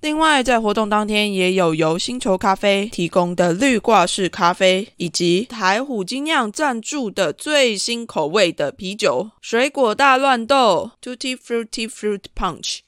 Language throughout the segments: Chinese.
另外，在活动当天也有由星球咖啡提供的绿挂式咖啡，以及台虎精酿赞助的最新口味的啤酒——水果大乱斗 （Tutti Frutti Fruit Punch）。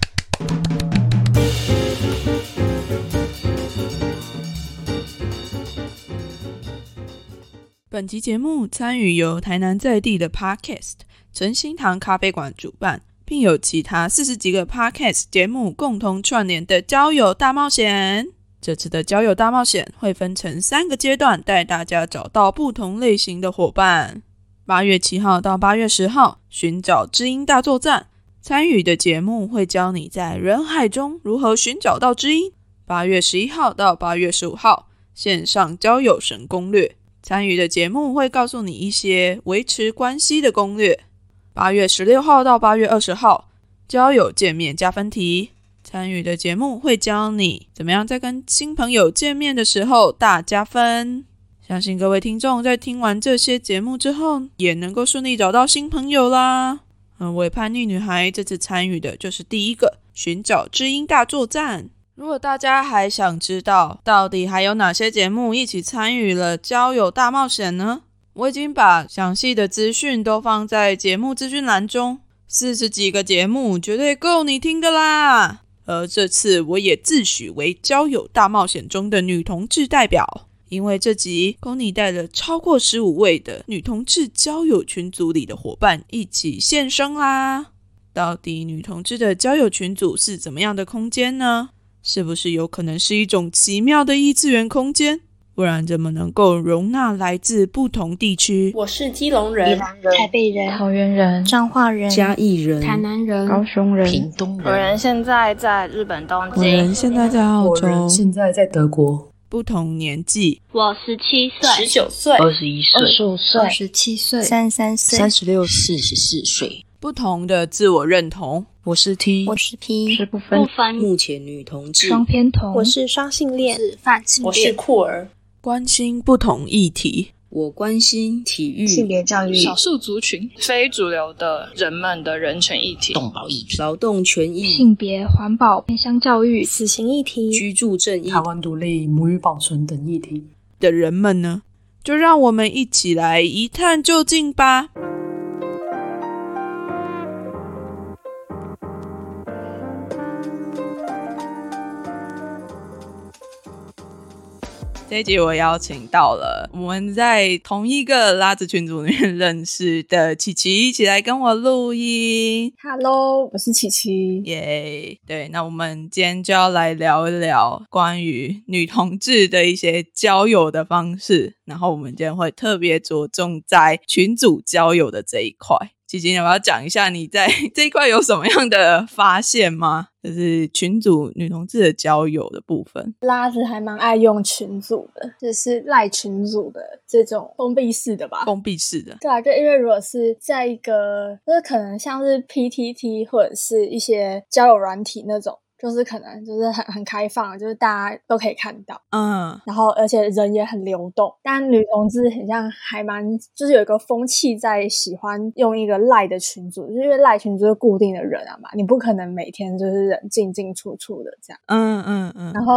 本集节目参与由台南在地的 Podcast 陈心堂咖啡馆主办，并有其他四十几个 Podcast 节目共同串联的交友大冒险。这次的交友大冒险会分成三个阶段，带大家找到不同类型的伙伴。八月七号到八月十号，寻找知音大作战。参与的节目会教你在人海中如何寻找到知音。八月十一号到八月十五号，线上交友神攻略。参与的节目会告诉你一些维持关系的攻略。八月十六号到八月二十号，交友见面加分题。参与的节目会教你怎么样在跟新朋友见面的时候大加分。相信各位听众在听完这些节目之后，也能够顺利找到新朋友啦。嗯，我叛逆女孩这次参与的就是第一个寻找知音大作战。如果大家还想知道到底还有哪些节目一起参与了交友大冒险呢？我已经把详细的资讯都放在节目资讯栏中，四十几个节目绝对够你听的啦！而这次我也自诩为交友大冒险中的女同志代表，因为这集 c o n y 带了超过十五位的女同志交友群组里的伙伴一起现身啦！到底女同志的交友群组是怎么样的空间呢？是不是有可能是一种奇妙的异次元空间？不然怎么能够容纳来自不同地区？我是基隆人、台北人、桃园人、彰化人、嘉义人、台南人、高雄人、屏东人。我人现在在日本东京，我人现在在澳洲，现在在德国。不同年纪，我十七岁、十九岁、二十一岁、二十五岁、二十七岁、三十三岁、三十六、四十四岁。不同的自我认同。我是 T，我是 P，是不分。不分。目前女同志，双偏同。我是双性恋，是泛性恋。我是恋，酷儿，关心不同议题，我关心体育、性别教育、少数族群、非主流的人们的人权议题。动保议题、劳动权益、性别环保、偏乡教育、死刑议题、居住正义、台湾独立、母语保存等议题。的人们呢？就让我们一起来一探究竟吧。这一集我邀请到了我们在同一个拉子群组里面认识的琪琪，一起来跟我录音。Hello，我是琪琪。耶对，那我们今天就要来聊一聊关于女同志的一些交友的方式，然后我们今天会特别着重在群组交友的这一块。琪琪，你要不要讲一下你在 这一块有什么样的发现吗？就是群组女同志的交友的部分。拉子还蛮爱用群组的，就是赖群组的这种封闭式的吧。封闭式的，对啊，就因为如果是在一个，就是可能像是 PTT 或者是一些交友软体那种，就是可能就是很很开放，就是大家都可以看到，嗯然后而且人也很流动。但女同志很像还蛮，就是有一个风气在喜欢用一个赖的群组，就是因为赖群组是固定的人啊嘛，你不可能每天就是人进进出出的这样。嗯嗯嗯，然后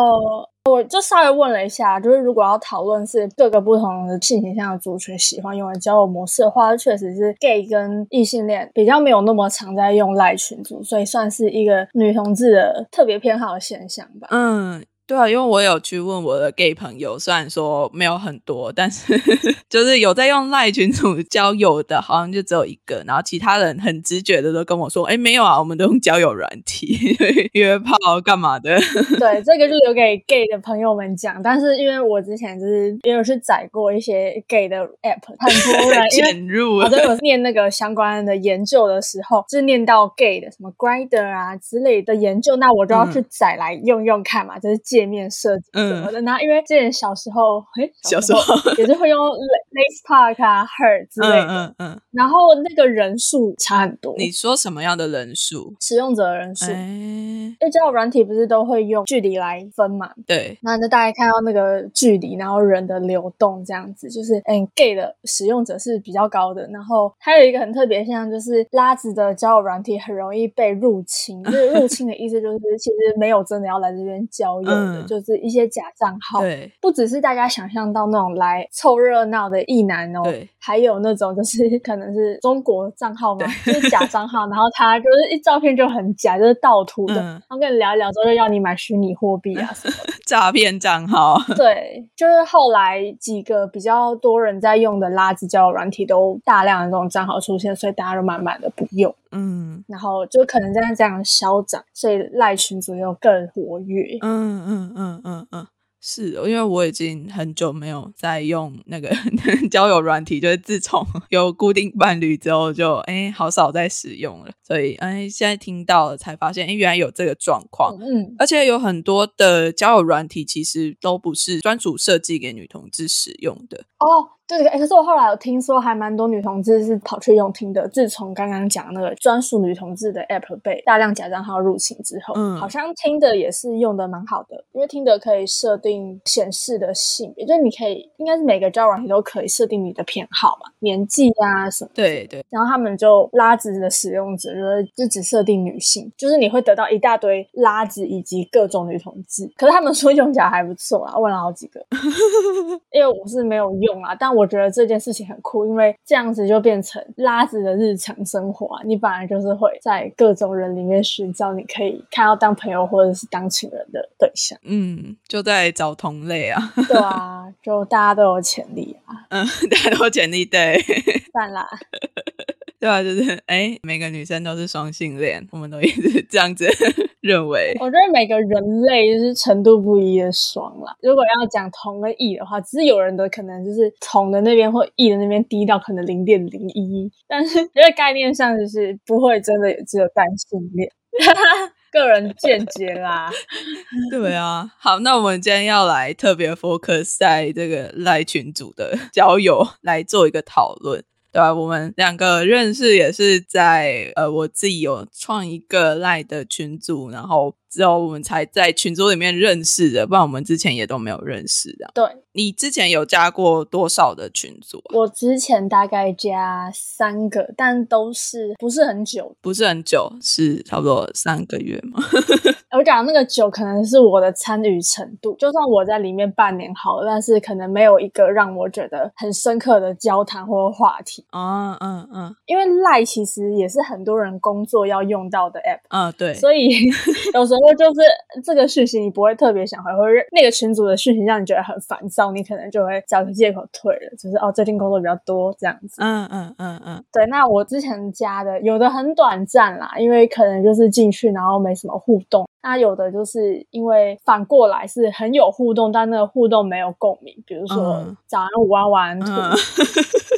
我就稍微问了一下，就是如果要讨论是各个不同的性倾向的族群喜欢用的交友模式的话，确实是 gay 跟异性恋比较没有那么常在用赖群组，所以算是一个女同志的特别偏好的现象吧。嗯，对啊，因为我有去问我的 gay 朋友，虽然说没有很多，但是 就是有在用赖群组交友的，好像就只有一个，然后其他人很直觉的都跟我说，哎，没有啊，我们都用交友软体 约炮干嘛的。对，这个就留给 gay 的朋友们讲。但是因为我之前就是也有去载过一些 gay 的 app，很多人 潜入我在我念那个相关的研究的时候，就是念到 gay 的什么 Grinder 啊之类的研究，那我就要去载来用用看嘛，就是界面设计什么的。然后因为之前小时候，哎，小时候也是会用 Lace Park 啊、Her 之类嗯的，嗯嗯，然后那个人数差很多，你说什么样的人数？使用者人数。哎，因为交友软体不是都会用距离来分嘛，对，那就大概看到那个距离，然后人的流动这样子，就是嗯，gay 的使用者是比较高的。然后还有一个很特别的现象，就是拉直的交友软体很容易被入侵。就是入侵的意思，就是其实没有真的要来这边交友的，嗯就是一些假账号。对，不只是大家想象到那种来凑热闹的异男哦对，还有那种就是 可能是中国账号嘛，就是假账号，然后他就是一照片就很假，就是盗图的，嗯然后跟你聊一聊之后就要你买虚拟货币啊什么的。诈骗账号。对，就是后来几个比较多人在用的垃圾交友软体都大量的这种账号出现，所以大家都慢慢的不用，嗯然后就可能这样这样消长，所以赖群组又更活跃。嗯嗯嗯嗯嗯，是，因为我已经很久没有在用那个 交友软体，就是自从有固定伴侣之后就，哎好少在使用了，所以哎现在听到了才发现，哎原来有这个状况。嗯，而且有很多的交友软体其实都不是专属设计给女同志使用的，哦，对对，诶可是我后来有听说，还蛮多女同志是跑去用听的。自从刚刚讲那个专属女同志的 app 被大量假账号入侵之后，嗯好像听的也是用的蛮好的，因为听的可以设定显示的性别，就是你可以，应该是每个交友软体都可以设定你的偏好嘛，年纪啊什么。对对，然后他们就拉直的使用者就是就只设定女性，就是你会得到一大堆拉子以及各种女同志。可是他们说用起来还不错啊，问了好几个，因为我是没有用啊，但我觉得这件事情很酷，因为这样子就变成拉子的日常生活啊。你本来就是会在各种人里面寻找你可以看到当朋友或者是当情人的对象，嗯，就在找同类啊，对啊，就大家都有潜力啊，嗯，大家都有潜力对。算啦。对啊，就是哎，每个女生都是双性恋，我们都一直这样子 认为。我觉得每个人类就是程度不一的双啦。如果要讲同跟异的话，只是有人的可能就是同的那边或异的那边低到可能零点零一，但是因为概念上就是不会真的只有单性恋。个人见解啦，对啊，好，那我们今天要来特别 focus 在这个赖群组的交友来做一个讨论。对吧、我们两个认识也是在呃，我自己有创一个赖的群组，然后之后我们才在群组里面认识的，不然我们之前也都没有认识的。对你之前有加过多少的群组啊？我之前大概加三个，但都是不是很久。不是很久，是差不多三个月嘛？我讲那个久可能是我的参与程度，就算我在里面半年好了，但是可能没有一个让我觉得很深刻的交谈或话题。啊，嗯嗯因为赖其实也是很多人工作要用到的 app。嗯，对，所以 有时候过就是这个讯息你不会特别想回，或者那个群组的讯息让你觉得很烦躁，你可能就会找个借口退了，就是哦最近工作比较多这样子。嗯嗯嗯嗯，对，那我之前加的有的很短暂啦，因为可能就是进去然后没什么互动。那有的就是因为反过来是很有互动，但那个互动没有共鸣，比如说嗯早安、午安、晚安图。嗯，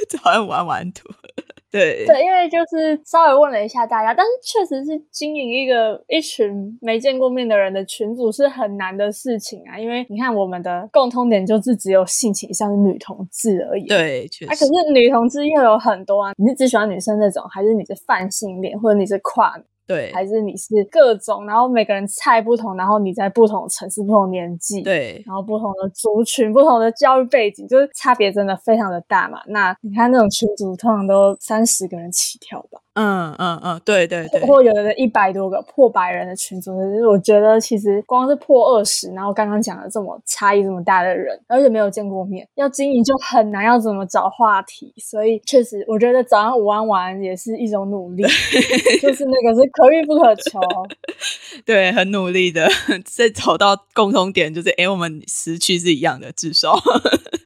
早上玩玩图，对对，因为就是稍微问了一下大家，但是确实是经营一个一群没见过面的人的群组是很难的事情啊。因为你看，我们的共通点就是只有性倾向是女同志而已。。对，确啊，实可是女同志又有很多啊，你是只喜欢女生那种，还是你是泛性恋，或者你是跨对还是你是各种，然后每个人菜不同，然后你在不同的城市、不同年纪，，对然后不同的族群、不同的教育背景，就是差别真的非常的大嘛。那你看那种群组通常都三十个人起跳吧，嗯嗯嗯，对对对，或有的一百多个破百人的群组，就是我觉得其实光是破二十，然后刚刚讲的这么差异这么大的人，而且没有见过面，要经营就很难，要怎么找话题？所以确实，我觉得早上午安晚安也是一种努力，就是那个是可遇不可求。对，很努力的 在找到共同点，就是哎，诶我们时区是一样的，至少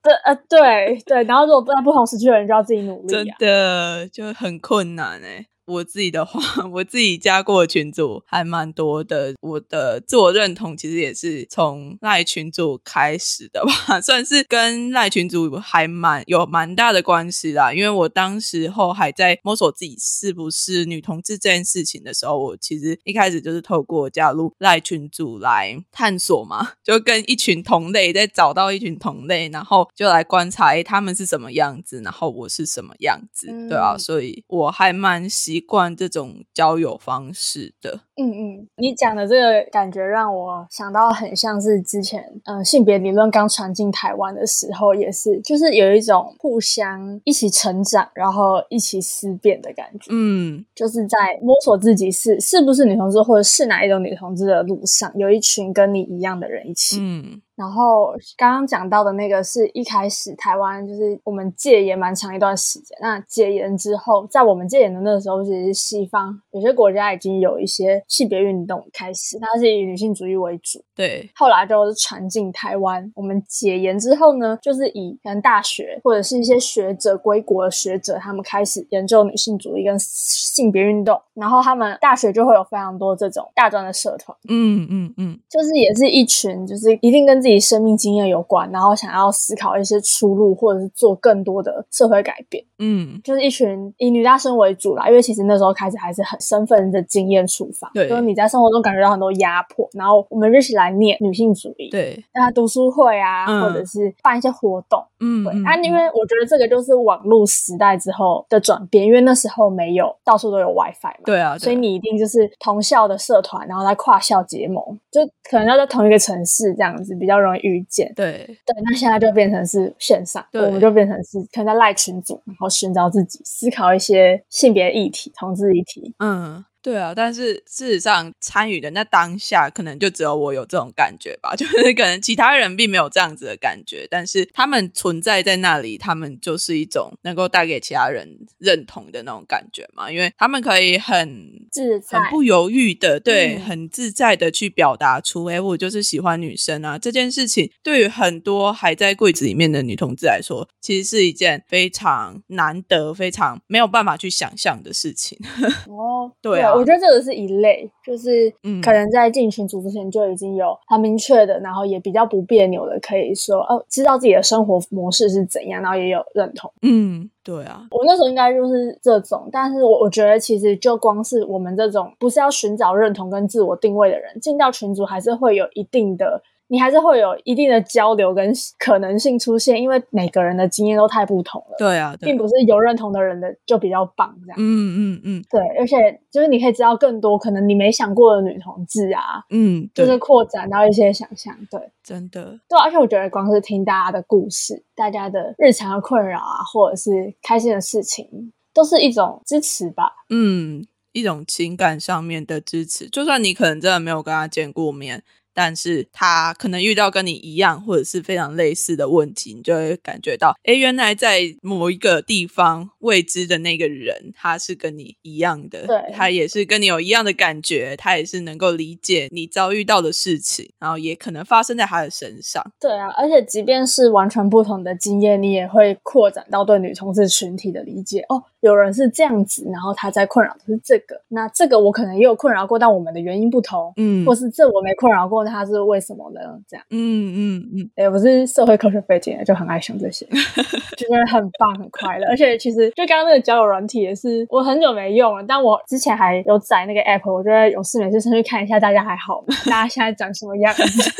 对，呃，对对，然后如果在不同时区的人就要自己努力真啊。的就很困难哎。我自己的话，我自己加过的群组还蛮多的。我的自我认同其实也是从赖群组开始的吧，算是跟赖群组还蛮有蛮大的关系啦。因为我当时候还在摸索自己是不是女同志这件事情的时候，我其实一开始就是透过加入赖群组来探索嘛，就跟一群同类再找到一群同类，然后就来观察，诶他们是什么样子，然后我是什么样子，对啊，嗯所以我还蛮习惯这种交友方式的。嗯嗯，你讲的这个感觉让我想到很像是之前，嗯、性别理论刚传进台湾的时候，也是就是有一种互相一起成长，然后一起思辨的感觉。嗯就是在摸索自己是是不是女同志，或者是哪一种女同志的路上，有一群跟你一样的人一起。嗯然后刚刚讲到的那个是一开始台湾就是我们戒严蛮长一段时间，那戒严之后，在我们戒严的那个时候，其实西方有些国家已经有一些性别运动开始，它是以女性主义为主。对，后来就是传进台湾。我们解严之后呢，就是以可能大学或者是一些学者归国的学者，他们开始研究女性主义跟性别运动，然后他们大学就会有非常多这种大专的社团。嗯嗯嗯就是也是一群，就是一定跟自己生命经验有关，然后想要思考一些出路，或者是做更多的社会改变，嗯，就是一群以女大生为主啦。因为其实那时候开始还是很身份的经验出发，对就是你在生活中感觉到很多压迫，然后我们就一起来念女性主义，，对，那读书会啊，嗯或者是办一些活动，对、嗯对啊，因为我觉得这个就是网络时代之后的转变，因为那时候没有到处都有 WiFi 嘛，对啊，对啊所以你一定就是同校的社团，然后来跨校结盟，就可能要在同一个城市这样子，比较容易遇见。对对，那现在就变成是线上，对我们就变成是可能在赖群组，然后寻找自己，思考一些性别议题、同志议题。嗯，对啊，但是事实上参与的那当下，可能就只有我有这种感觉吧，就是可能其他人并没有这样子的感觉，但是他们存在在那里，他们就是一种能够带给其他人认同的那种感觉嘛，因为他们可以很自在很不犹豫的，对，嗯很自在的去表达出，哎，我就是喜欢女生啊这件事情，对于很多还在柜子里面的女同志来说，其实是一件非常难得、非常没有办法去想象的事情。哦，对啊我觉得这个是一类，就是嗯可能在进群组之前就已经有很明确的，然后也比较不别扭的，可以说哦，知道自己的生活模式是怎样，然后也有认同。嗯，对啊，我那时候应该就是这种，但是我我觉得其实就光是我们这种不是要寻找认同跟自我定位的人，进到群组还是会有一定的，你还是会有一定的交流跟可能性出现，因为每个人的经验都太不同了，对啊，并不是有认同的人的就比较棒这样。嗯嗯嗯对，而且就是你可以知道更多可能你没想过的女同志啊，嗯，就是扩展到一些想象。对，真的，对啊，而且我觉得光是听大家的故事，大家的日常的困扰啊，或者是开心的事情，都是一种支持吧。嗯，一种情感上面的支持，就算你可能真的没有跟他见过面。但是他可能遇到跟你一样或者是非常类似的问题，你就会感觉到，哎，原来在某一个地方未知的那个人，他是跟你一样的，对他也是跟你有一样的感觉，他也是能够理解你遭遇到的事情，然后也可能发生在他的身上。对啊，而且即便是完全不同的经验，你也会扩展到对女同志群体的理解。哦，有人是这样子，然后他在困扰的是这个，那这个我可能也有困扰过，但我们的原因不同，嗯或是这我没困扰过，那他是为什么呢？这样，嗯嗯嗯，哎，我是社会科学背景的，就很爱想这些，就觉得很棒、很快乐。而且其实就刚刚那个交友软体也是，我很久没用了，但我之前还有载那个 app，我觉得有事没事上去看一下大家还好吗？大家现在长什么样子？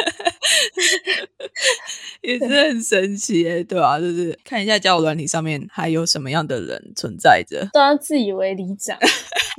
也是很神奇诶，对啊，就是看一下交友软体上面还有什么样的人存在着。都要自以为里长，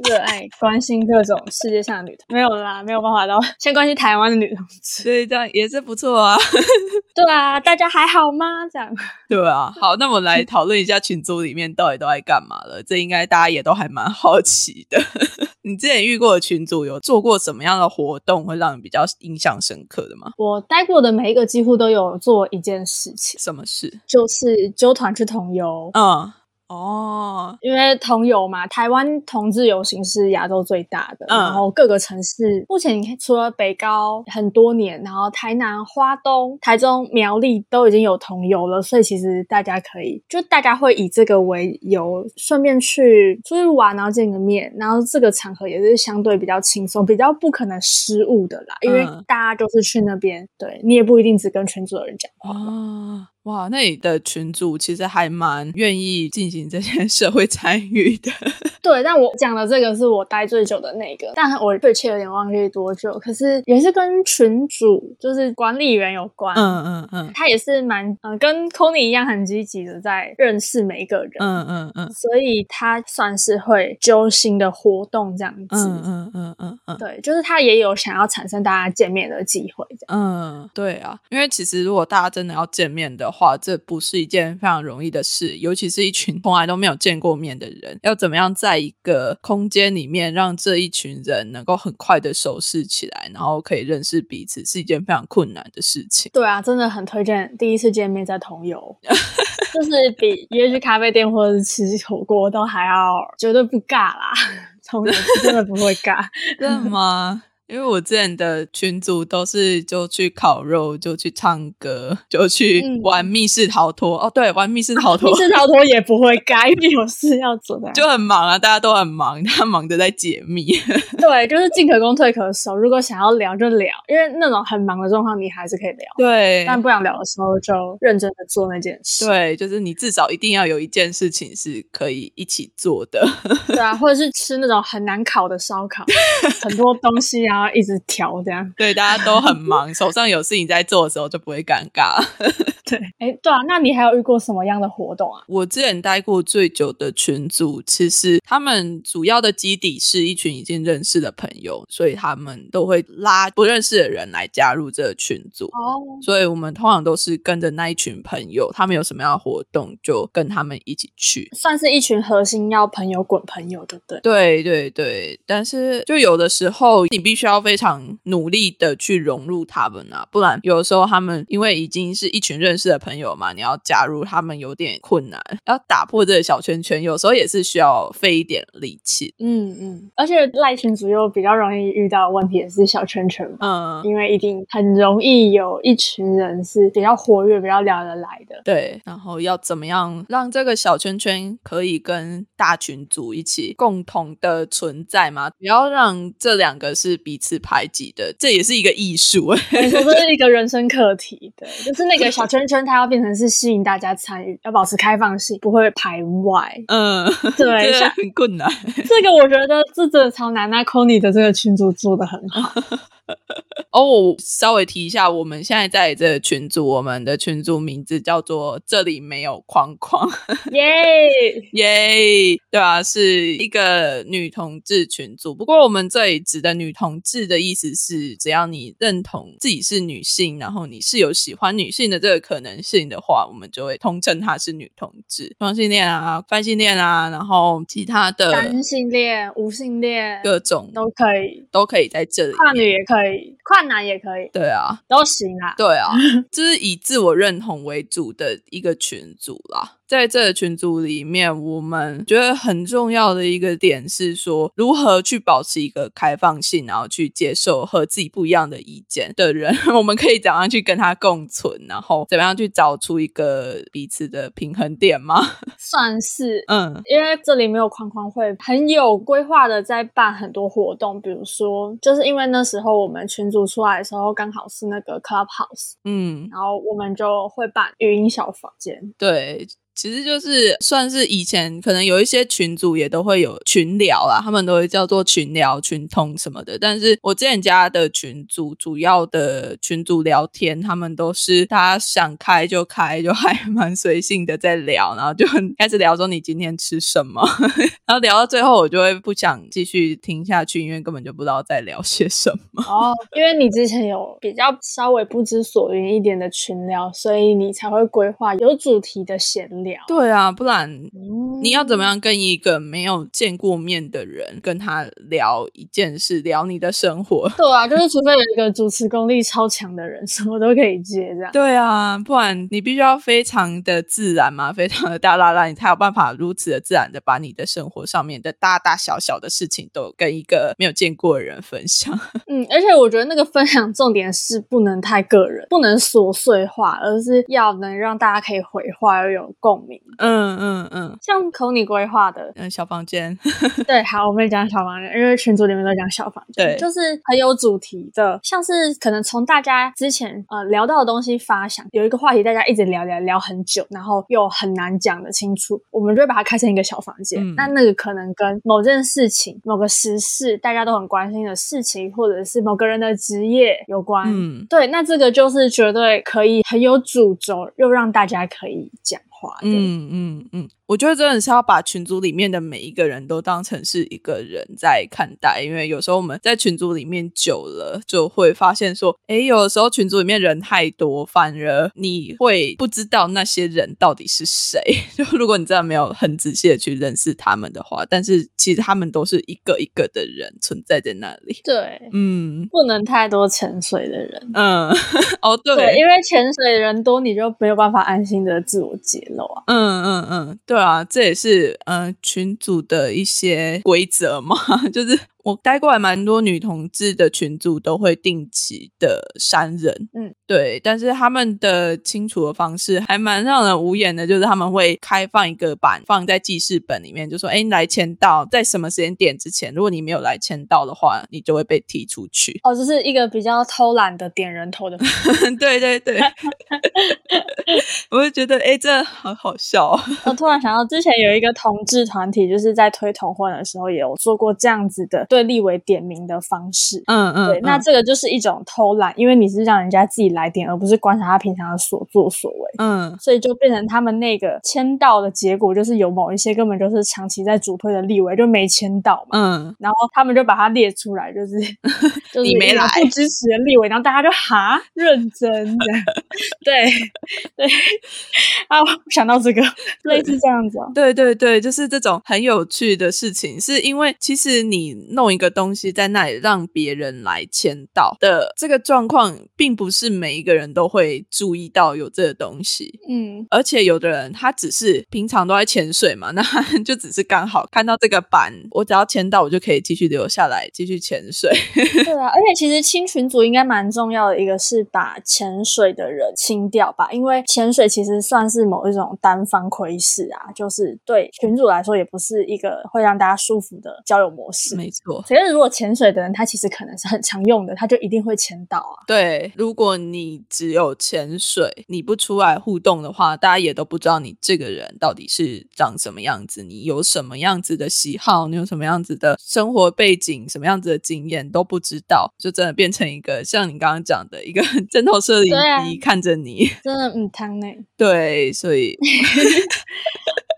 热爱关心各种世界上的女同，没有啦，没有办法到先关心台湾的女同志。所以这样也是不错啊，对啊，大家还好吗？这样对啊。好，那我们来讨论一下群组里面到底都在干嘛了。这应该大家也都还蛮好奇的。你之前遇过的群组有做过什么样的活动会让你比较印象深刻的吗？我待过的每一个几乎都有做一件事情，什么事？就是揪团去同游。嗯，哦，因为同游嘛，台湾同志游行是亚洲最大的，嗯。然后各个城市目前除了北高很多年，然后台南、花东、台中、苗栗都已经有同游了，所以其实大家可以就大家会以这个为由，顺便去出去玩，然后见个面，然后这个场合也是相对比较轻松，比较不可能失误的啦，因为嗯。大家都是去那边，对你也不一定只跟全组的人讲话。啊，哇，那你的群主其实还蛮愿意进行这些 社会参与的。对，但我讲的这个是我待最久的那个，但我确切有点忘记多久，可是也是跟群主就是管理员有关。嗯嗯嗯他也是蛮嗯、呃跟 c o n y 一样很积极的在认识每一个人，嗯嗯嗯所以他算是会揪心的活动这样子。嗯嗯嗯嗯嗯。对，就是他也有想要产生大家见面的机会，这样。嗯，对啊，因为其实如果大家真的要见面的话，这不是一件非常容易的事，尤其是一群 从来都没有见过面的人，要怎么样在一个空间里面让这一群人能够很快的熟识起来，然后可以认识彼此，是一件非常困难的事情。对啊，真的很推荐第一次见面在同游，就是比约去咖啡店或者是吃火锅都还要绝对不尬啦。同游是真的不会尬。真的吗？因为我之前的群组都是就去烤肉，就去唱歌，就去嗯玩密室逃脱。哦，对，玩密室逃脱 密室逃脱也不会尬，因为有事要做的。就很忙啊，大家都很忙，他忙着在解密。对，就是进可攻退可守。如果想要聊就聊，因为那种很忙的状况你还是可以聊，对，但不想聊的时候就认真的做那件事。对，就是你至少一定要有一件事情是可以一起做的。对啊，或者是吃那种很难烤的烧烤，很多东西然后一直调这样。对，大家都很忙，手上有事情在做的时候就不会尴尬。对，哎，对啊，那你还有遇过什么样的活动啊？我之前待过最久的群组，其实他们主要的基底是一群已经认识的朋友，所以他们都会拉不认识的人来加入这个群组。哦，所以我们通常都是跟着那一群朋友，他们有什么样的活动就跟他们一起去。算是一群核心要朋友滚朋友，对不对？对对对，但是就有的时候你必须要非常努力的去融入他们啊，不然有的时候他们因为已经是一群认识的朋友嘛，你要加入他们有点困难，要打破这个小圈圈，有时候也是需要费一点力气。嗯嗯，而且赖群主又比较容易遇到的问题也是小圈圈嘛，嗯，因为一定很容易有一群人是比较活跃、比较聊得来的。对，然后要怎么样让这个小圈圈可以跟大群组一起共同的存在嘛？不要让这两个是彼此排挤的，这也是一个艺术。没错，这是一个人生课题。对，就是那个小圈圈，它要变成是吸引大家参与，要保持开放性，不会排外。嗯，对这个很困难。这个我觉得这真的超难。那 c o n y 的这个群主做的很好。哦，我稍微提一下，我们现在在这个群组，我们的群组名字叫做“这里没有框框”，耶！耶，对啊，是一个女同志群组。不过我们这里指的女同志的意思是，只要你认同自己是女性，然后你是有喜欢女性的这个可能性的话，我们就会通称她是女同志。双性恋啊、泛性恋啊，然后其他的单性恋、无性恋各种都可以，都可以在这里。跨女也可以，跨男也可以，对啊，都行啊。对啊，就是以自我认同为主的一个群组啦。在这个群组里面，我们觉得很重要的一个点是说，如何去保持一个开放性，然后去接受和自己不一样的意见的人，我们可以怎样去跟他共存，然后怎么样去找出一个彼此的平衡点吗？算是，嗯因为这里没有框框会，很有规划的在办很多活动，比如说，就是因为那时候我们群组出来的时候，刚好是那个 Clubhouse，嗯，然后我们就会办语音小房间。对。其实就是算是以前可能有一些群组也都会有群聊啦，他们都会叫做群聊、群通什么的。但是我之前加的群组，主要的群组聊天，他们都是大家想开就开，就还 蛮随性的在聊，然后就开始聊说你今天吃什么，然后聊到最后我就会不想继续听下去，因为根本就不知道在聊些什么。哦，因为你之前有比较稍微不知所云一点的群聊，所以你才会规划有主题的闲聊。对啊，不然嗯你要怎么样跟一个没有见过面的人跟他聊一件事，聊你的生活？对啊，就是除非有一个主持功力超强的人，什么都可以接这样。对啊，不然你必须要非常的自然嘛，非常的大啦啦，你才有办法如此的自然的把你的生活上面的大大小小的事情都跟一个没有见过的人分享。嗯，而且我觉得那个分享重点是不能太个人，不能琐碎化，而是要能让大家可以回话又有共鸣。嗯嗯嗯。像口你规划的，嗯，小房间，对，好，我们讲小房间，因为群组里面都讲小房间，对。就是很有主题的，像是可能从大家之前呃聊到的东西发想，有一个话题大家一直聊聊聊很久，然后又很难讲得清楚，我们就会把它开成一个小房间。嗯。那那个可能跟某件事情、某个时事大家都很关心的事情，或者是某个人的职业有关。嗯。对，那这个就是绝对可以很有主轴，又让大家可以讲嗯嗯嗯，我觉得真的是要把群组里面的每一个人都当成是一个人在看待，因为有时候我们在群组里面久了，就会发现说，哎，有的时候群组里面人太多，反而你会不知道那些人到底是谁。就如果你真的没有很仔细的去认识他们的话，但是其实他们都是一个一个的人存在在那里。对，嗯不能太多潜水的人。嗯，哦对，对，因为潜水的人多，你就没有办法安心的自我揭嗯嗯嗯，对啊，这也是嗯群组的一些规则嘛，就是我待过来蛮多女同志的群组都会定期的删人，嗯，对，但是他们的清除的方式还蛮让人无言的，就是他们会开放一个版放在记事本里面，就说哎，你来签到，在什么时间点之前，如果你没有来签到的话，你就会被踢出去。哦，这是一个比较偷懒的点人头的。对对对，我就觉得哎，这好好笑、哦。我突然想到，之前有一个同志团体，就是在推同婚的时候，也有做过这样子的对立委点名的方式。嗯嗯，对，那嗯。这个就是一种偷懒，因为你是让人家自己来点，而不是观察他平常的所作所为。嗯。所以就变成他们那个签到的结果，就是有某一些根本就是长期在主推的立委就没签到嘛，嗯，然后他们就把它列出来，就是 就是你没来不支持的立委，然后大家就哈认真的，对对。啊，我想到这个类似这样子哦，对对对，就是这种很有趣的事情，是因为其实你弄一个东西在那里让别人来签到的这个状况，并不是每一个人都会注意到有这个东西。嗯，而且有的人他只是平常都在潜水嘛，那就只是刚好看到这个板，我只要签到，我就可以继续留下来继续潜水。对啊，而且其实清群组应该蛮重要的一个是把潜水的人清掉吧，因为潜水其实算是某一种单方窥视啊，就是对群主来说也不是一个会让大家舒服的交友模式。没错，可是如果潜水的人他其实可能是很常用的，他就一定会潜到啊。对，如果你只有潜水，你不出来互动的话，大家也都不知道你这个人到底是长什么样子，你有什么样子的喜好，你有什么样子的生活背景，什么样子的经验都不知道，就真的变成一个像你刚刚讲的一个 针头摄影机看着你。真的嗯，汤呢？对，所以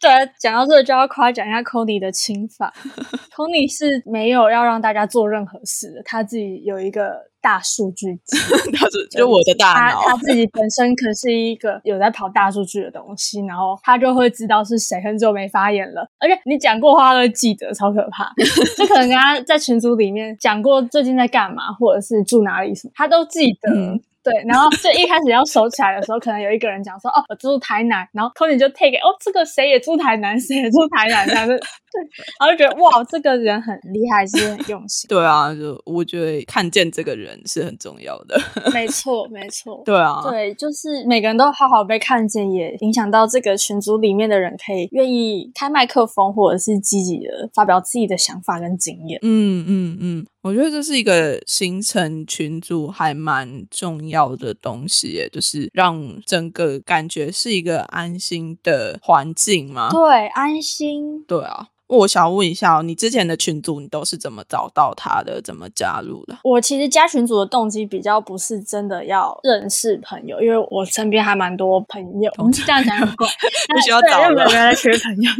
对，讲到这个就要夸奖一下 Cody 的亲法。Cody 是没有要让大家做任何事的，他自己有一个大数据集，他是就我的大脑，他他自己本身可是一个有在跑大数据的东西，然后他就会知道是谁很久没发言了，而且你讲过话他都会记得，超可怕。就可能跟他在群组里面讲过最近在干嘛，或者是住哪里什么，他都记得。嗯对，然后就一开始要收起来的时候，可能有一个人讲说：“哦，我住台南。”然后 Tony 就 take 哦，这个谁也住台南，谁也住台南，这样子。对，然后就觉得哇，这个人很厉害，是很用心。对啊，就我觉得看见这个人是很重要的。没错，没错。对啊，对，就是每个人都好好被看见，也影响到这个群组里面的人可以愿意开麦克风，或者是积极的发表自己的想法跟经验。嗯嗯嗯，我觉得这是一个形成群组还蛮重要的东西耶，就是让整个感觉是一个安心的环境嘛。对，安心。对啊。我想要问一下、哦，你之前的群组你都是怎么找到他的？怎么加入的？我其实加群组的动机比较不是真的要认识朋友，因为我身边还蛮多朋友。我 们这样讲很怪，不需要找了因为没有人在缺朋友。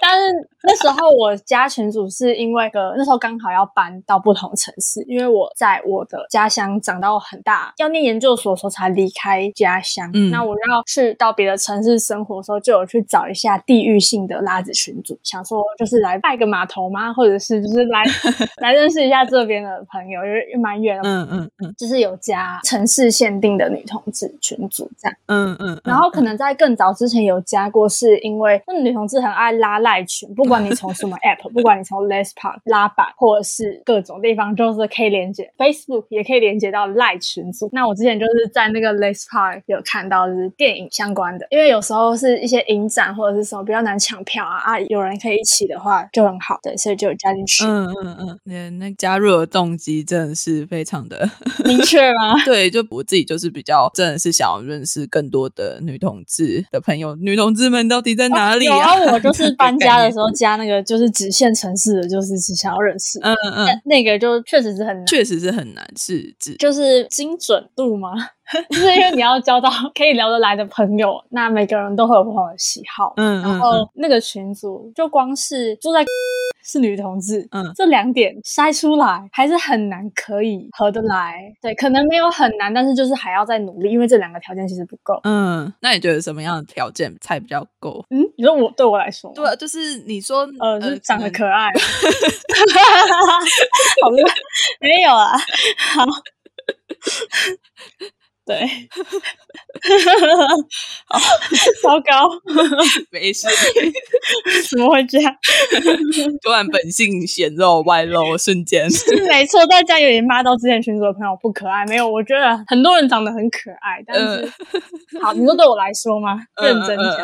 但是那时候我加群组是因为个那时候刚好要搬到不同城市，因为我在我的家乡长到很大，要念研究所的时候才离开家乡。嗯那我要去到别的城市生活的时候，就有去找一下地域性的拉子群组，想说就是来拜个码头吗？或者是就是来 来认识一下这边的朋友，因为因为蛮远的。嗯嗯嗯就是有加城市限定的女同志群组这样，嗯嗯，然后可能在更早之前有加过，是因为那女同志很爱拉赖群，不管你从什么 app，不管你从 Les Park 拉板，或者是各种地方，就是可以连接 Facebook，也可以连接到赖群组。那我之前就是在那个 Les Park 有看到就是电影相关的，因为有时候是一些影展或者是什么比较难抢票啊啊，有人可以一起的话就很好，对，所以就加进去。嗯嗯嗯，那那加入的动机真的是非常的 明确吗？对，就我自己就是比较真的是想要认识更多的女同志的朋友，女同志们到底在哪里有啊，我就是搬 家的时候，加那个就是只限城市的，就是只想要认识。嗯嗯那嗯，那个就确实是很难，确实是很难，是指就是精准度嘛，就是因为你要交到 可以聊得来的朋友，那每个人都会有不同的喜好。嗯嗯然后那个群组就光是住在 是女同志，嗯这两点筛出来还是很难可以合得来。对，可能没有很难，但是就是还要再努力，因为这两个条件其实不够。嗯，那你觉得什么样的条件才比较够？嗯，你说我对我来说，对啊，就是你说呃，就是长得可爱。好了，没有啊，好，对，好，糟糕，没事，怎么会这样？突然本性显露外露，瞬间，是没错，大家有点骂到之前群组的朋友不可爱，没有，我觉得很多人长得很可爱，但是，好，你说对我来说吗？认真讲，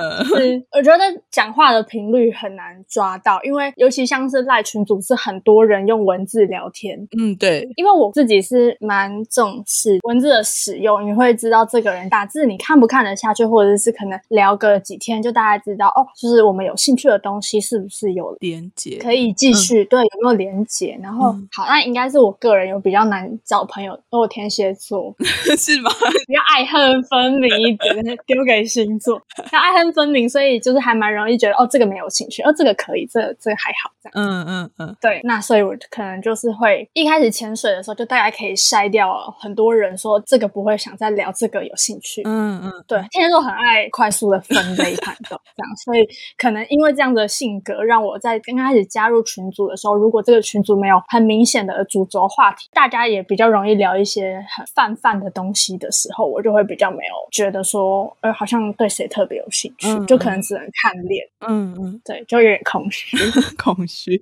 我觉得讲话的频率很难抓到，因为尤其像是赖群组是很多人用文字聊天，嗯，对，因为我自己是蛮重视文字的使用，你会知道这个人打字你看不看得下去，或者是可能聊个几天就大概知道哦，就是我们有兴趣的东西是不是有连接，可以继续、对有没有连接？然后、嗯好，那应该是我个人有比较难找朋友，因为我天蝎座 是吗？比较爱恨分明一点，丢给星座，那爱恨分明，所以就是还蛮容易觉得哦这个没有兴趣，哦这个可以，这个这个还好这样。嗯嗯嗯，对，那所以我可能就是会一开始潜水的时候，就大家可以筛掉很多人说这个不会想再聊，这个有兴趣。嗯嗯，对，天蝎座很爱快速的分类判断，这样，所以可能因为这样的性格，让我在刚开始加入群组的时候，如果这个群组没有很明显的主轴话题，大家也比较容易聊一些很泛泛的东西的时候，我就会比较没有觉得说，呃，好像对谁特别有兴趣，嗯就可能只能看脸，嗯嗯，对，就有点空虚。空虚。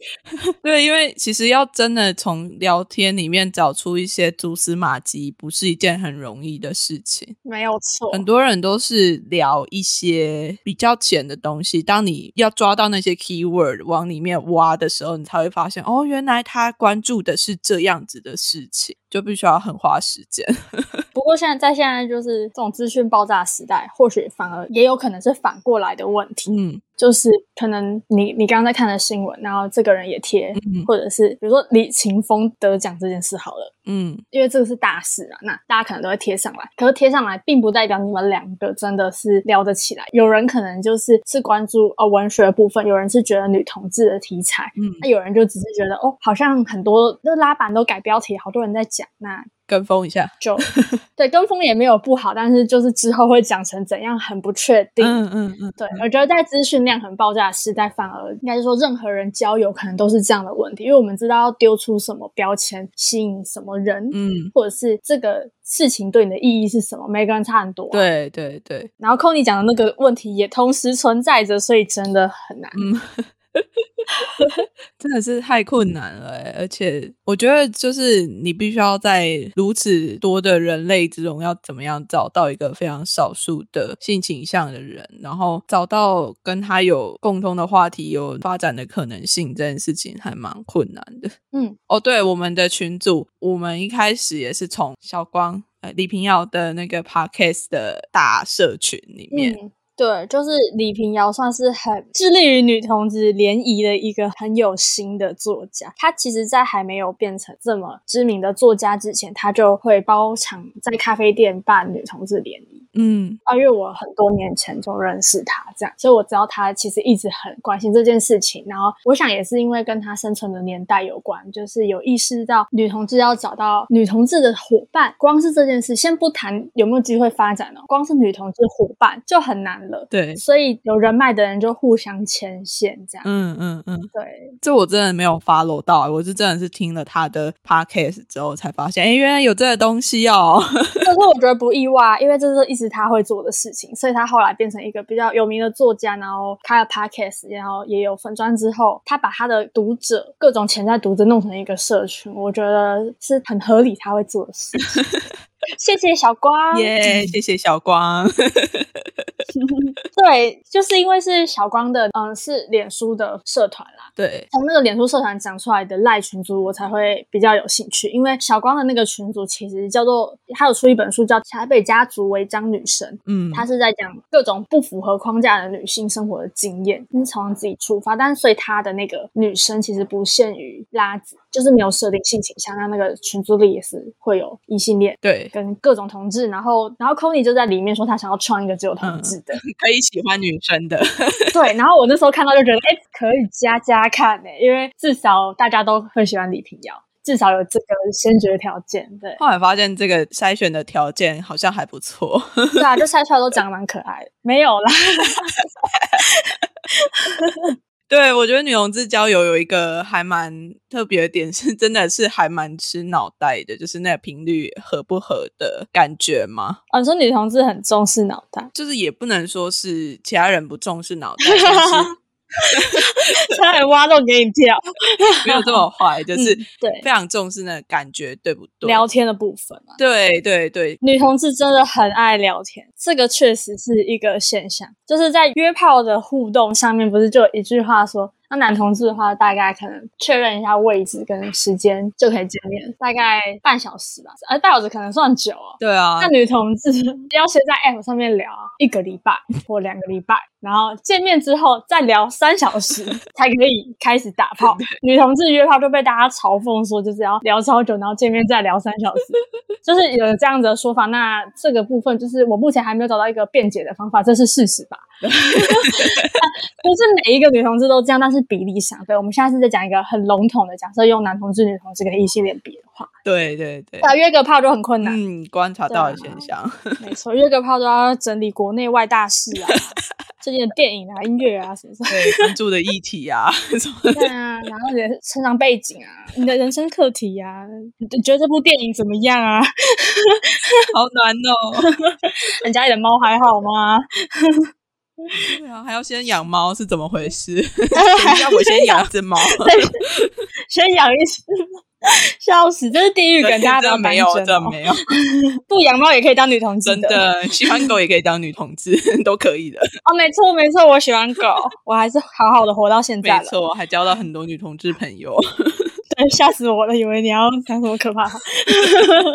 对，因为其实要真的从聊天里面找出一些蛛丝马迹，不是一件很容易的事情。没有错，很多人都是聊一些比较浅的东西，当你要抓到那些 keyword 往里面挖的时候，你才会发现，哦，原来他关注的是这样子的事情，就必须要很花时间。不过现在在现在就是这种资讯爆炸时代，或许反而也有可能是反过来的问题。嗯，就是可能你你刚刚在看的新闻，然后这个人也贴，嗯或者是比如说李秦峰得奖这件事好了。嗯因为这个是大事啊，那大家可能都会贴上来。可是贴上来，并不代表你们两个真的是聊得起来。有人可能就是是关注呃文学的部分，有人是觉得女同志的题材，嗯，那有人就只是觉得哦，好像很多那拉板都改标题，好多人在讲，那跟风一下。就 对跟风也没有不好，但是就是之后会讲成怎样很不确定。嗯嗯嗯，对，我觉得在资讯量很爆炸的时代，反而应该是说，任何人交友可能都是这样的问题，因为我们知道要丢出什么标签，吸引什么人，嗯，或者是这个事情对你的意义是什么，每个人差很多、，对对对，然后 Kony 讲的那个问题也同时存在着，所以真的很难。嗯，真的是太困难了欸，而且我觉得就是你必须要在如此多的人类之中，要怎么样找到一个非常少数的性倾向的人，然后找到跟他有共通的话题、有发展的可能性，这件事情还蛮困难的。嗯，哦，对，我们的群组，我们一开始也是从小光。呃，李平遥的那个 podcast 的大社群里面，嗯，对，就是李平遥算是很致力于女同志联谊的一个很有心的作家。他其实，在还没有变成这么知名的作家之前，他就会包场在咖啡店办女同志联谊。嗯啊，因为我很多年前就认识他，这样，所以我知道他其实一直很关心这件事情。然后，我想也是因为跟他生存的年代有关，就是有意识到女同志要找到女同志的伙伴，光是这件事，先不谈有没有机会发展哦，光是女同志伙伴就很难了。对，所以有人脉的人就互相牵线，这样。嗯嗯嗯，对，这我真的没有 follow 到，我是真的是听了他的 podcast 之后才发现，哎，原来有这个东西哦。可是我觉得不意外，因为这是一直他会做的事情，所以他后来变成一个比较有名的作家，然后开了 podcast，然后也有粉砖之后，他把他的读者各种潜在读者弄成一个社群，我觉得是很合理他会做的事情。谢谢小光，耶、谢谢小光。对，就是因为是小光的，嗯，是脸书的社团啦，对，从那个脸书社团讲出来的赖群组，我才会比较有兴趣。因为小光的那个群组其实叫做，他有出一本书叫《台北家族违章女神》，嗯，他是在讲各种不符合框架的女性生活的经验，是从自己出发。但是所以他的那个女生其实不限于拉子，就是没有设定性倾向。那那个群组里也是会有异性恋对，跟各种同志，然后然后 c o n y 就在里面说他想要创一个只有同志的，可以喜欢女生的。对。然后我那时候看到就觉得，哎，可以加加看呢、因为至少大家都会喜欢李平遥，至少有这个先决条件。对，后来发现这个筛选的条件好像还不错。对啊，就筛出来都长得 蛮可爱的，没有啦。对，我觉得女同志交友有一个还蛮特别的点，是真的是还蛮吃脑袋的，就是那个频率合不合的感觉嘛。哦，你说女同志很重视脑袋，就是也不能说是其他人不重视脑袋，但是 差点挖洞给你跳。没有这么坏，就是嗯对非常重视那个感觉，对不对？聊天的部分嘛，对对对，女同志真的很爱聊天，这个确实是一个现象。就是在约炮的互动上面，不是就有一句话说，那男同志的话，大概可能确认一下位置跟时间就可以见面，大概半小时吧，呃，半小时可能算久哦。对啊那，女同志 要先在 App 上面聊一个礼拜或两个礼拜，然后见面之后再聊三小时，才可以开始打炮。女同志约炮就被大家嘲讽说，就是要聊超久，然后见面再聊三小时，就是有这样子的说法。那这个部分就是我目前还没有找到一个辩解的方法，这是事实吧？不是每一个女同志都这样，但是比例上，对，我们现在是在讲一个很笼统的假设，用男同志、女同志跟异性恋比的话，对对对，啊，约个炮就很困难。嗯，观察到的现象，没错，约个炮都要整理国内外大事啊，最近的电影啊、音乐啊什么什么。对关注的议题啊，什么对啊，然后你的成长背景啊，你的人生课题啊，你觉得这部电影怎么样啊？好难哦。人家里的猫还好吗？对啊，还要先养猫是怎么回事？等一下，我先养只猫。先养一只，笑死，这是地狱梗，大家都没有，当真的没有，不养猫也可以当女同志真的喜欢狗也可以当女同志，都可以的。哦，没错没错，我喜欢狗，我还是好好的活到现在了。没错，还交到很多女同志朋友。对，吓死我了，以为你要讲什么可怕。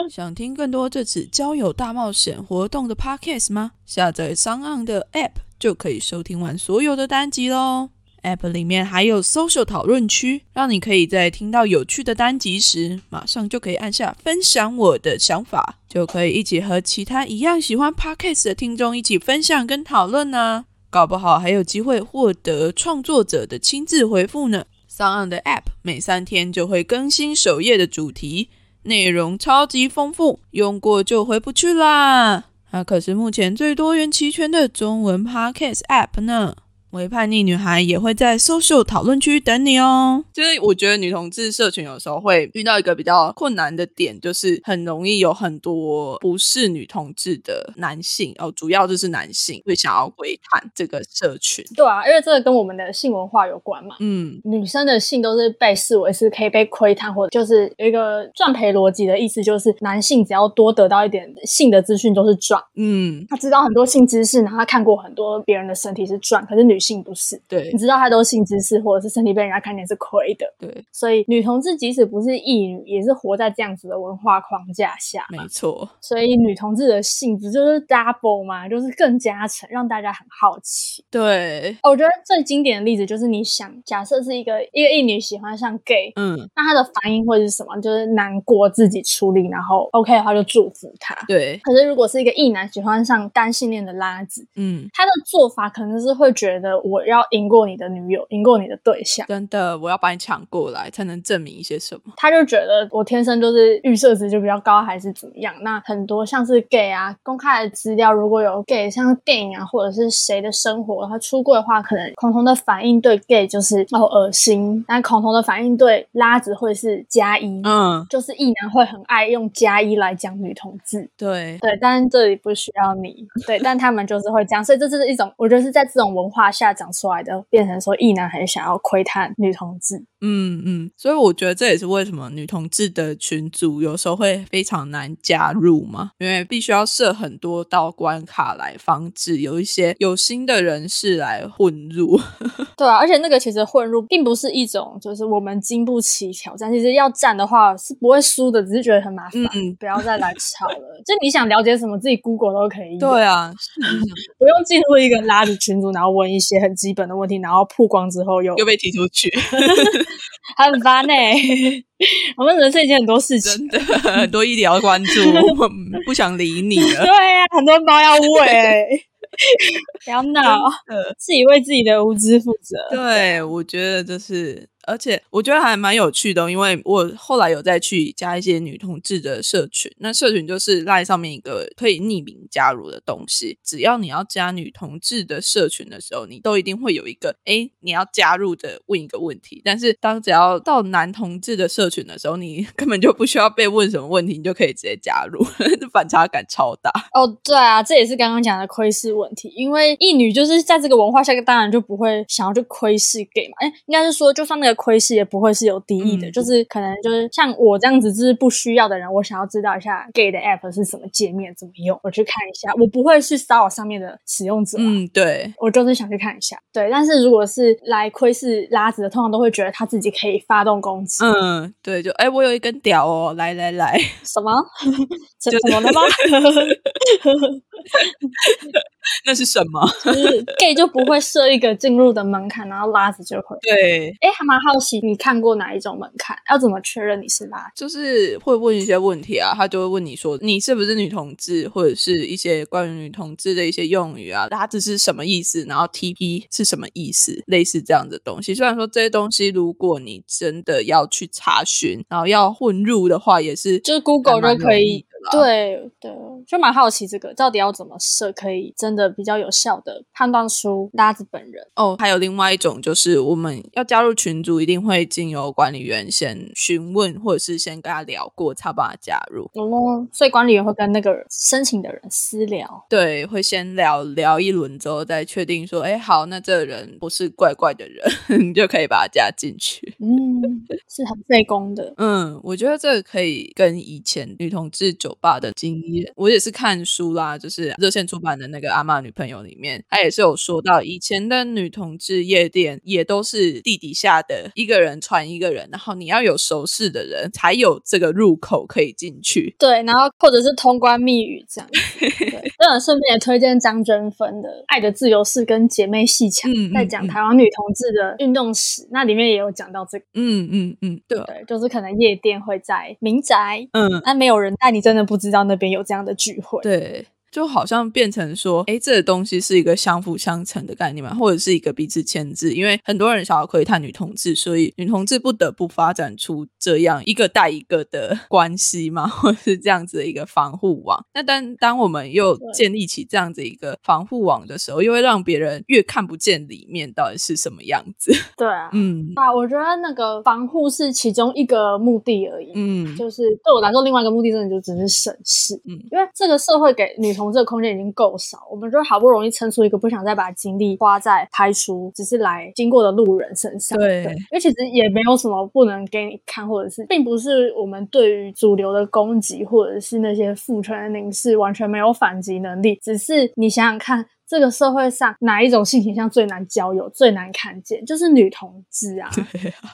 想听更多这次交友大冒险活动的 Podcast 吗？下载商岸的 App。就可以收听完所有的单集喽。App 里面还有 Social 讨论区，让你可以在听到有趣的单集时，马上就可以按下分享我的想法，就可以一起和其他一样喜欢 Podcast 的听众一起分享跟讨论呢。搞不好还有机会获得创作者的亲自回复呢。上岸的 App 每三天就会更新首页的主题，内容超级丰富，用过就回不去啦。那可是目前最多元齐全的中文 Podcast App 呢。为叛逆女孩也会在 social 讨论区等你哦。就是我觉得女同志社群有时候会遇到一个比较困难的点，就是很容易有很多不是女同志的男性哦，主要就是男性会想要窥探这个社群。对啊，因为这个跟我们的性文化有关嘛。嗯，女生的性都是被视为是可以被窥探，或者就是有一个赚赔逻辑的意思，就是男性只要多得到一点性的资讯都是赚。嗯，他知道很多性知识，然后他看过很多别人的身体是赚，可是女性不是。对你知道他都是性知识，或者是身体被人家看见是亏的。对，所以女同志即使不是异女，也是活在这样子的文化框架下。没错。所以女同志的性质就是 double 嘛，就是更加成，让大家很好奇。对，哦我觉得最经典的例子就是你想，假设是一个一个异女喜欢上 gay，嗯，那她的反应会是什么？就是难过自己处理，然后 OK 的话就祝福他。对，可是如果是一个异男喜欢上单性恋的拉子，嗯，他的做法可能是会觉得我要赢过你的女友，赢过你的对象。真的，我要把你抢过来，才能证明一些什么。他就觉得我天生就是预设值就比较高，还是怎么样？那很多像是 gay 啊，公开的资料如果有 gay，像电影啊，或者是谁的生活，他出柜的话，可能孔彤的反应对 gay 就是哦恶心，但孔彤的反应对拉子会是加一，嗯，就是异男会很爱用加一来讲女同志。对，对，但是这里不需要你，对，但他们就是会这样，所以这就是一种，我觉得是在这种文化下长出来的，变成说异男很想要窥探女同志。嗯嗯，所以我觉得这也是为什么女同志的群组有时候会非常难加入嘛，因为必须要设很多道关卡来防止有一些有心的人士来混入。对啊，而且那个其实混入并不是一种就是我们经不起挑战，其实要战的话是不会输的，只是觉得很麻烦，嗯不要再来吵了。就你想了解什么，自己 Google 都可以，对啊，不用进入一个拉着群组，然后问一些很基本的问题，然后曝光之后又又被踢出去，很烦呢、我们人生已经很多事情，真的很多医疗关注，我不想理你了。对呀、很多猫要喂。不要闹，自己为自己的无知负责。对，我觉得就是，而且我觉得还蛮有趣的，因为我后来有再去加一些女同志的社群，那社群就是赖上面一个可以匿名加入的东西。只要你要加女同志的社群的时候，你都一定会有一个哎你要加入的问一个问题。但是当只要到男同志的社群的时候，你 根本就不需要被问什么问题，你就可以直接加入，反差感超大。哦，对啊，这也是刚刚讲的窥视问题，因为异女就是在这个文化下，当然就不会想要去窥视 gay 嘛。哎，应该是说，就算那个窥视，也不会是有敌意的，就是可能就是像我这样子，就是不需要的人，我想要知道一下 gay 的 app 是什么界面，怎么用，我去看一下，我不会去骚扰上面的使用者、嗯，对，我就是想去看一下，对。但是如果是来窥视拉子的，通常都会觉得他自己可以发动攻击。嗯，对，就诶我有一根屌哦，来来来，什么？怎么了吗？那是什么？就是 gay 就不会设一个进入的门槛，然后拉子就会。对，哎，还蛮好奇，你看过哪一种门槛？要怎么确认你是拉？就是会问一些问题啊，他就会问你说你是不是女同志，或者是一些关于女同志的一些用语啊，拉子是什么意思，然后 TP 是什么意思，类似这样的东西。虽然说这些东西，如果你真的要去查询，然后要混入的话，也是就是 Google 就可以对对，就蛮好奇这个到底要怎么设，可以真的比较有效的判断出拉子本人。哦，还有另外一种就是，我们要加入群组，一定会经由管理员先询问，或者是先跟他聊过，才把他加入。哦，所以管理员会跟那个申请的人私聊。对，会先聊聊一轮之后，再确定说，哎，好，那这个人不是怪怪的人，你 就可以把他加进去。嗯，是很费工的。嗯，我觉得这个可以跟以前女同志酒爸的经验，我也是看书啦，就是热线出版的那个《阿妈女朋友》里面，他也是有说到，以前的女同志夜店也都是地底下的一个人传一个人，然后你要有熟识的人才有这个入口可以进去。对，然后或者是通关密语这样。对，对，顺便也推荐张真芬的《爱的自由式》跟《姐妹戏腔》，在讲台湾女同志的运动史，那里面也有讲到这个。嗯嗯嗯，对啊，对，就是可能夜店会在民宅，嗯，那没有人带，你真的不知道那边有这样的聚会。对。就好像变成说，哎，这个东西是一个相辅相成的概念嘛，或者是一个彼此牵制。因为很多人想要窥探女同志，所以女同志不得不发展出这样一个带一个的关系嘛，或者是这样子的一个防护网。那当当我们又建立起这样子一个防护网的时候，又会让别人越看不见里面到底是什么样子。对啊，嗯啊，我觉得那个防护是其中一个目的而已。嗯，就是对我来说，另外一个目的真的就只是省事。嗯因为这个社会给女同志的空间已经够少，我们就好不容易撑出一个不想再把精力花在拍书只是来经过的路人身上。对因为其实也没有什么不能给你看，或者是并不是我们对于主流的攻击或者是那些父权的凝视完全没有反击能力，只是你想想看。这个社会上哪一种性倾向最难交友、最难看见，就是女同志啊。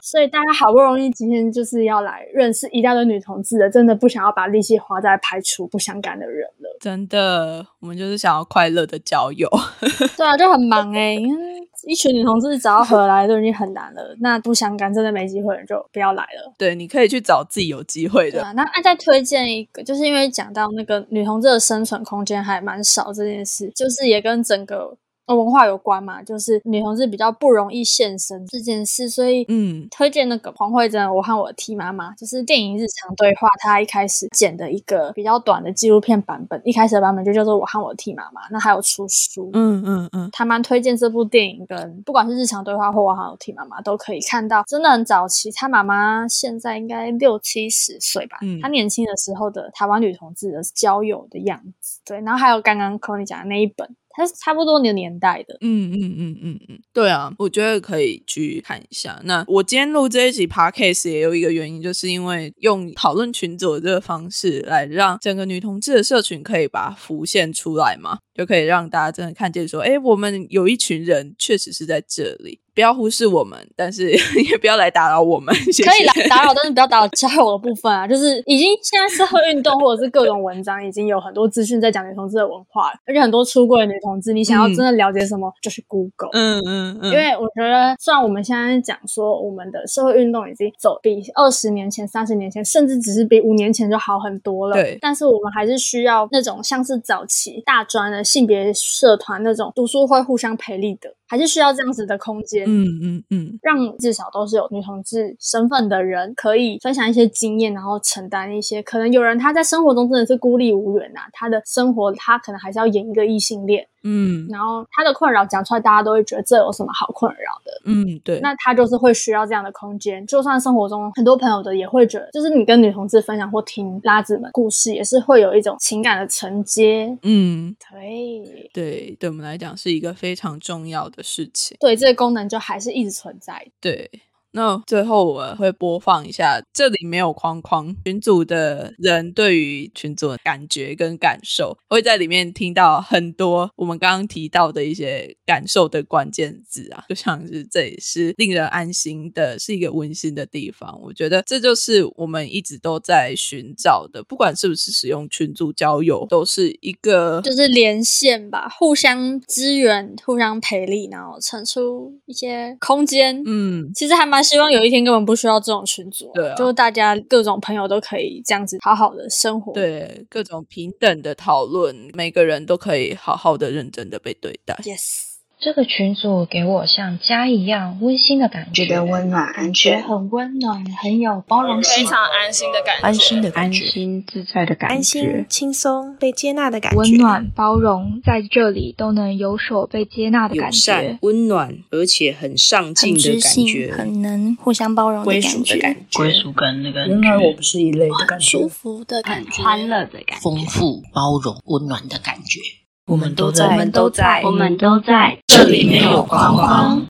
所以大家好不容易今天就是要来认识一大堆女同志的，真的不想要把力气花在排除不相干的人了。真的，我们就是想要快乐的交友。对啊，就很忙哎、你看一群女同志找到合来都已经很难了，那不相干真的没机会的就不要来了。对，你可以去找自己有机会的。对啊，那再推荐一个，就是因为讲到那个女同志的生存空间还蛮少这件事，就是也跟整个呃文化有关嘛，就是女同志比较不容易现身这件事，所以嗯推荐那个黄慧珍《我和我的 T 妈妈》，就是电影日常对话，她一开始剪的一个比较短的纪录片版本，一开始的版本就叫做《我和我的 T 妈妈》，那还有出书。嗯嗯嗯，他蛮推荐这部电影，跟不管是日常对话或我和我的 T 妈妈都可以看到，真的很早期。她妈妈现在应该六七十岁吧，嗯她年轻的时候的台湾女同志的交友的样子，对，然后还有刚刚 c o n y 讲的那一本，它是差不多你的年代的，嗯嗯嗯嗯嗯，对啊，我觉得可以去看一下。那我今天录这一集 podcast 也有一个原因，就是因为用讨论群组的这个方式来让整个女同志的社群可以把它浮现出来嘛，就可以让大家真的看见说，哎，我们有一群人确实是在这里。不要忽视我们，但是 也不要来打扰我们。谢谢可以来打扰，但是不要打扰交友的部分啊。就是已经现在社会运动或者是各种文章，已经有很多资讯在讲女同志的文化了，而且很多出柜的女同志，你想要真的了解什么，就是 Google。嗯嗯嗯，因为我觉得，虽然我们现在讲说我们的社会运动已经走比二十年前、三十年前，甚至只是比五年前就好很多了，对但是我们还是需要那种像是早期大专的性别社团那种读书会互相陪力的，还是需要这样子的空间。嗯嗯嗯，让至少都是有女同志身份的人可以分享一些经验，然后承担一些可能有人他在生活中真的是孤立无援呐、他的生活他可能还是要演一个异性恋，嗯然后他的困扰讲出来，大家都会觉得这有什么好困扰的。嗯，对，那他就是会需要这样的空间。就算生活中很多朋友的也会觉得，就是你跟女同志分享或听拉子们故事，也是会有一种情感的承接。嗯，对，对，对我们来讲是一个非常重要的事情。对，这个功能就还是一直存在的。对，那最后我会播放一下，这里没有框框，群组的人对于群组的感觉跟感受，会在里面听到很多我们刚刚提到的一些感受的关键字啊，就像是这也是令人安心的，是一个温馨的地方。我觉得这就是我们一直都在寻找的，不管是不是使用群组交友，都是一个就是连线吧，互相支援、互相培力，然后产出一些空间。嗯其实还蛮希望有一天根本不需要这种群组、对啊就是大家各种朋友都可以这样子好好的生活。对各种平等的讨论，每个人都可以好好的、认真的被对待。，yes，这个群组给我像家一样温馨的感觉，觉得温暖安全，很温暖，很有包容性，非常安心的感觉，安心的感觉安，心自在的感觉。安觉心、，轻松、被接纳的感觉。温暖、包容，在这里都能有所被接纳的感觉、。温暖，而且很上进的感，觉，很能互相包容归感觉，属的感。觉，归属感那个原来我不是一类的感觉。舒。服的感觉，欢乐的感丰富、包容、温暖的感觉。我们都在，我们都在，我们都在这里没有框框。